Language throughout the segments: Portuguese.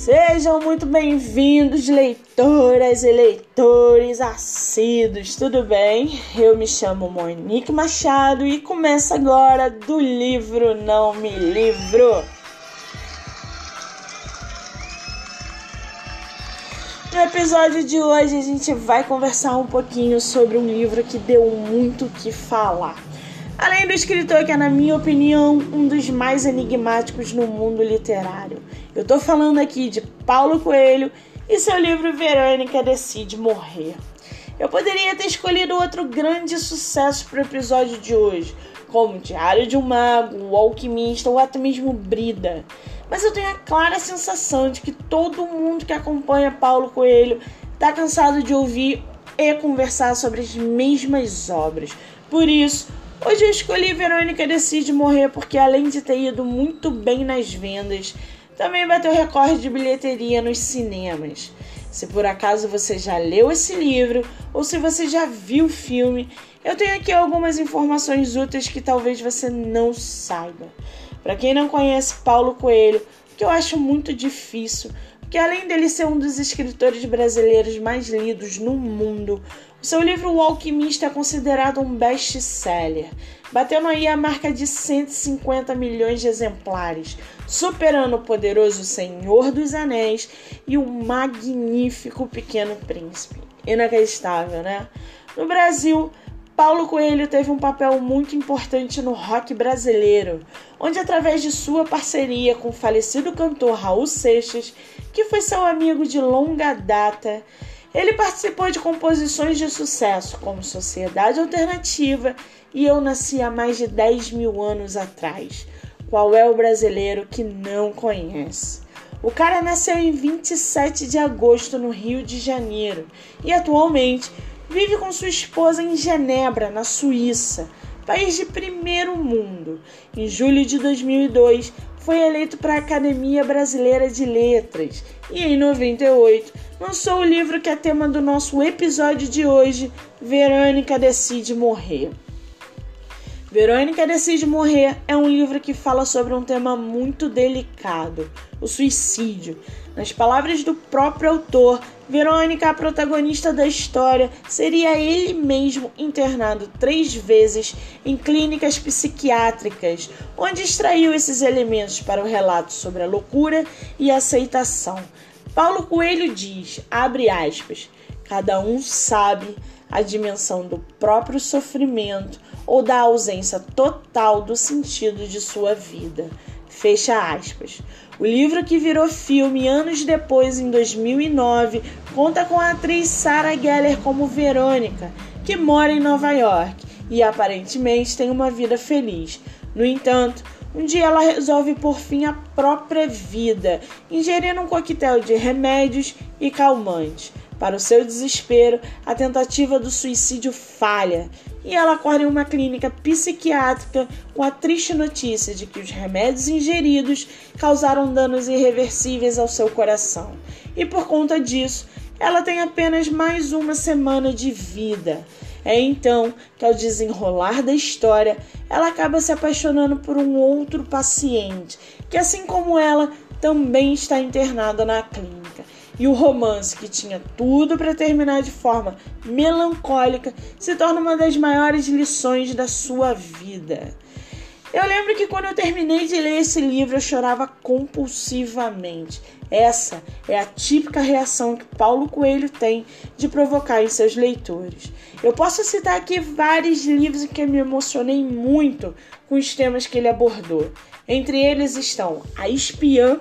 Sejam muito bem-vindos, leitoras e leitores assíduos, tudo bem? Eu me chamo Monique Machado e começa agora do livro Não Me Livro. No episódio de hoje a gente vai conversar um pouquinho sobre um livro que deu muito o que falar. Além do escritor que é, na minha opinião, um dos mais enigmáticos no mundo literário. Eu tô falando aqui de Paulo Coelho e seu livro Verônica Decide Morrer. Eu poderia ter escolhido outro grande sucesso para o episódio de hoje, como Diário de um Mago, O Alquimista ou até mesmo Brida. Mas eu tenho a clara sensação de que todo mundo que acompanha Paulo Coelho está cansado de ouvir e conversar sobre as mesmas obras. Por isso, Hoje eu escolhi Verônica Decide Morrer porque, além de ter ido muito bem nas vendas, também bateu recorde de bilheteria nos cinemas. Se por acaso você já leu esse livro ou se você já viu o filme, eu tenho aqui algumas informações úteis que talvez você não saiba. Para quem não conhece Paulo Coelho, que eu acho muito difícil, porque além dele ser um dos escritores brasileiros mais lidos no mundo, o seu livro O Alquimista é considerado um best-seller, batendo aí a marca de 150 milhões de exemplares, superando o poderoso Senhor dos Anéis e o magnífico Pequeno Príncipe. Inacreditável, né? No Brasil, Paulo Coelho teve um papel muito importante no rock brasileiro, onde, através de sua parceria com o falecido cantor Raul Seixas, que foi seu amigo de longa data, ele participou de composições de sucesso como Sociedade Alternativa e Eu Nasci há mais de 10 mil anos atrás. Qual é o brasileiro que não conhece? O cara nasceu em 27 de agosto no Rio de Janeiro e atualmente vive com sua esposa em Genebra, na Suíça, país de primeiro mundo. Em julho de 2002, foi eleito para a Academia Brasileira de Letras e em 98 lançou o livro que é tema do nosso episódio de hoje, Verônica Decide Morrer. Verônica Decide Morrer é um livro que fala sobre um tema muito delicado, o suicídio. Nas palavras do próprio autor, Verônica, a protagonista da história, seria ele mesmo internado três vezes em clínicas psiquiátricas, onde extraiu esses elementos para o relato sobre a loucura e a aceitação. Paulo Coelho diz, abre aspas, cada um sabe a dimensão do próprio sofrimento ou da ausência total do sentido de sua vida. Fecha aspas. O livro que virou filme anos depois, em 2009, conta com a atriz Sarah Geller como Verônica, que mora em Nova York e aparentemente tem uma vida feliz. No entanto, um dia ela resolve por fim a própria vida, ingerindo um coquetel de remédios e calmantes. Para o seu desespero, a tentativa do suicídio falha e ela acorda em uma clínica psiquiátrica com a triste notícia de que os remédios ingeridos causaram danos irreversíveis ao seu coração. E por conta disso, ela tem apenas mais uma semana de vida. É então que, ao desenrolar da história, ela acaba se apaixonando por um outro paciente, que, assim como ela, também está internada na clínica. E o romance, que tinha tudo para terminar de forma melancólica, se torna uma das maiores lições da sua vida. Eu lembro que quando eu terminei de ler esse livro eu chorava compulsivamente. Essa é a típica reação que Paulo Coelho tem de provocar em seus leitores. Eu posso citar aqui vários livros em que eu me emocionei muito com os temas que ele abordou. Entre eles estão A Espiã,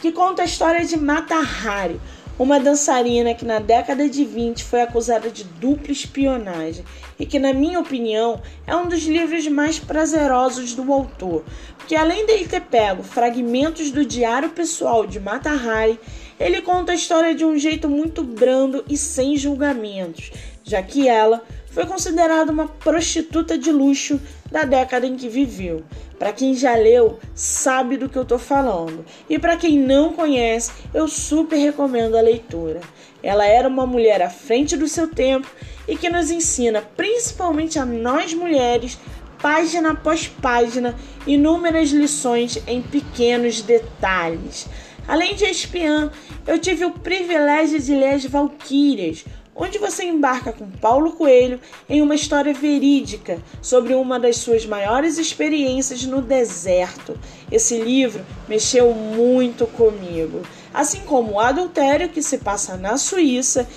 que conta a história de Mata Hari, uma dançarina que na década de 20 foi acusada de dupla espionagem e que, na minha opinião, é um dos livros mais prazerosos do autor, porque além dele ter pego fragmentos do diário pessoal de Mata Hari, ele conta a história de um jeito muito brando e sem julgamentos, já que ela foi considerada uma prostituta de luxo da década em que viveu. Para quem já leu, sabe do que eu estou falando. E para quem não conhece, eu super recomendo a leitura. Ela era uma mulher à frente do seu tempo e que nos ensina, principalmente a nós mulheres, página após página, inúmeras lições em pequenos detalhes. Além de espiã, eu tive o privilégio de ler As Valquírias, onde você embarca com Paulo Coelho em uma história verídica sobre uma das suas maiores experiências no deserto. Esse livro mexeu muito comigo, assim como o Adultério, que se passa na Suíça.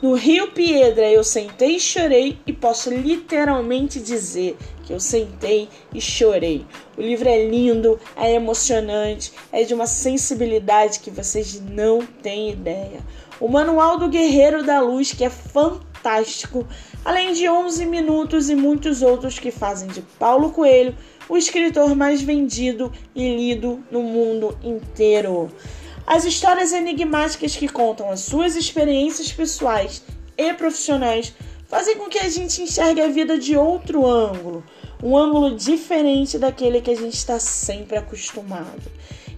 No Rio Piedra eu sentei e chorei e posso literalmente dizer que eu sentei e chorei. O livro é lindo, é emocionante, é de uma sensibilidade que vocês não têm ideia o Manual do Guerreiro da Luz, que é fantástico, além de 11 minutos e muitos outros que fazem de Paulo Coelho o escritor mais vendido e lido no mundo inteiro. As histórias enigmáticas que contam as suas experiências pessoais e profissionais fazem com que a gente enxergue a vida de outro ângulo, um ângulo diferente daquele que a gente está sempre acostumado.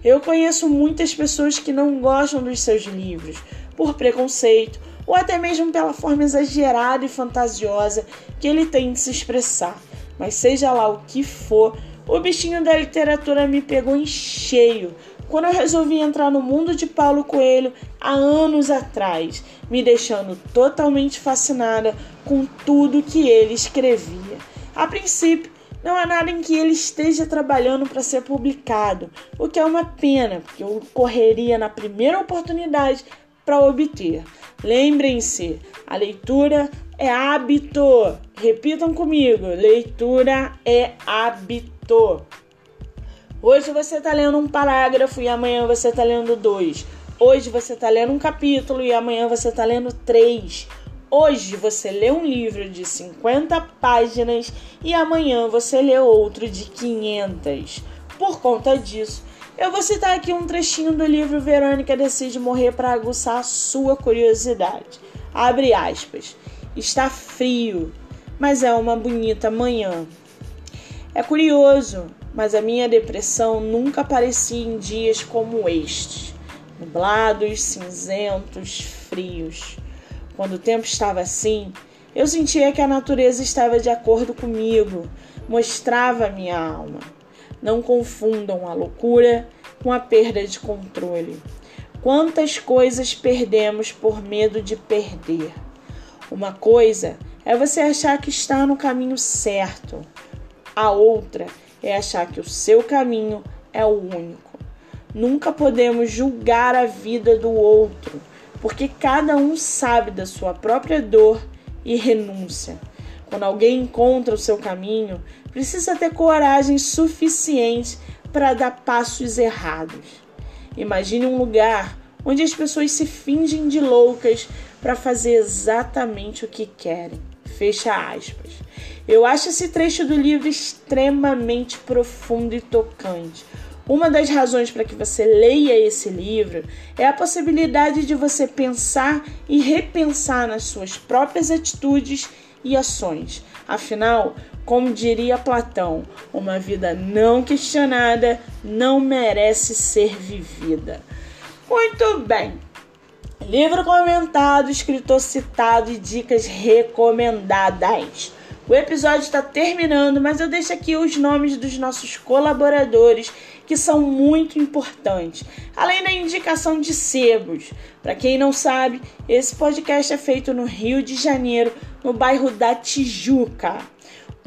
Eu conheço muitas pessoas que não gostam dos seus livros, por preconceito ou até mesmo pela forma exagerada e fantasiosa que ele tem de se expressar. Mas seja lá o que for, o bichinho da literatura me pegou em cheio quando eu resolvi entrar no mundo de Paulo Coelho há anos atrás, me deixando totalmente fascinada com tudo que ele escrevia. A princípio, não há nada em que ele esteja trabalhando para ser publicado, o que é uma pena, porque eu correria na primeira oportunidade para obter. Lembrem-se, a leitura é hábito. Repitam comigo: leitura é hábito. Hoje você está lendo um parágrafo e amanhã você está lendo dois. Hoje você está lendo um capítulo e amanhã você está lendo três. Hoje você lê um livro de 50 páginas e amanhã você lê outro de 500. Por conta disso, eu vou citar aqui um trechinho do livro Verônica Decide Morrer para aguçar sua curiosidade. Abre aspas. Está frio, mas é uma bonita manhã. É curioso, mas a minha depressão nunca aparecia em dias como este nublados, cinzentos, frios. Quando o tempo estava assim, eu sentia que a natureza estava de acordo comigo, mostrava minha alma. Não confundam a loucura com a perda de controle. Quantas coisas perdemos por medo de perder? Uma coisa é você achar que está no caminho certo, a outra é achar que o seu caminho é o único. Nunca podemos julgar a vida do outro, porque cada um sabe da sua própria dor e renúncia. Quando alguém encontra o seu caminho, precisa ter coragem suficiente para dar passos errados. Imagine um lugar onde as pessoas se fingem de loucas para fazer exatamente o que querem. Fecha aspas. Eu acho esse trecho do livro extremamente profundo e tocante. Uma das razões para que você leia esse livro é a possibilidade de você pensar e repensar nas suas próprias atitudes e ações. Afinal, como diria Platão, uma vida não questionada não merece ser vivida. Muito bem. Livro comentado, escritor citado e dicas recomendadas. O episódio está terminando, mas eu deixo aqui os nomes dos nossos colaboradores que são muito importantes, além da indicação de sebos. Para quem não sabe, esse podcast é feito no Rio de Janeiro, no bairro da Tijuca.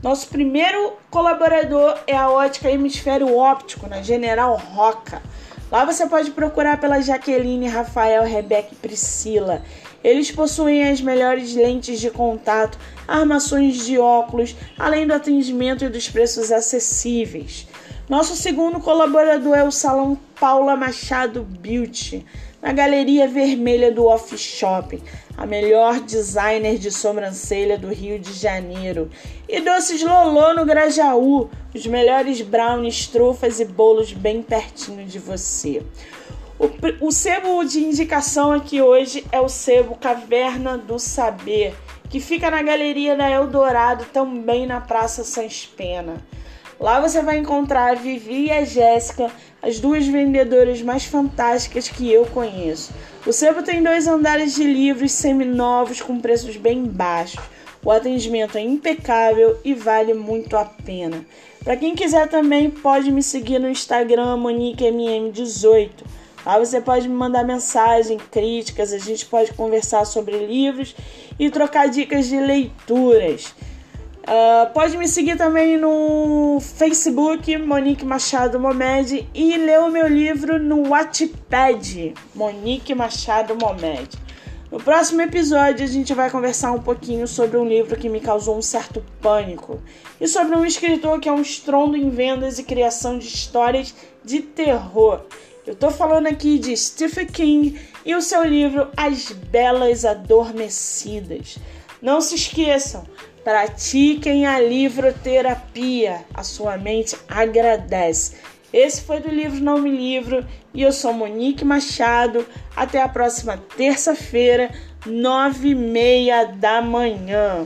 Nosso primeiro colaborador é a ótica Hemisfério Óptico, na General Roca. Lá você pode procurar pela Jaqueline, Rafael, Rebeca e Priscila. Eles possuem as melhores lentes de contato, armações de óculos, além do atendimento e dos preços acessíveis. Nosso segundo colaborador é o Salão Paula Machado Beauty, na Galeria Vermelha do Off Shopping a melhor designer de sobrancelha do Rio de Janeiro. E Doces Lolô no Grajaú, os melhores brownies, trufas e bolos bem pertinho de você. O, o sebo de indicação aqui hoje é o sebo Caverna do Saber, que fica na Galeria da Eldorado, também na Praça Sans Pena. Lá você vai encontrar a Vivi e a Jéssica, as duas vendedoras mais fantásticas que eu conheço. O sebo tem dois andares de livros seminovos com preços bem baixos. O atendimento é impecável e vale muito a pena. Para quem quiser também pode me seguir no Instagram MoniqueMM18. Lá você pode me mandar mensagem, críticas, a gente pode conversar sobre livros e trocar dicas de leituras. Uh, pode me seguir também no Facebook, Monique Machado Momed, e ler o meu livro no Wattpad, Monique Machado Momed. No próximo episódio, a gente vai conversar um pouquinho sobre um livro que me causou um certo pânico e sobre um escritor que é um estrondo em vendas e criação de histórias de terror. Eu tô falando aqui de Stephen King e o seu livro As Belas Adormecidas. Não se esqueçam, Pratiquem a livroterapia. A sua mente agradece. Esse foi do livro Não Me Livro e eu sou Monique Machado. Até a próxima terça-feira, nove e meia da manhã.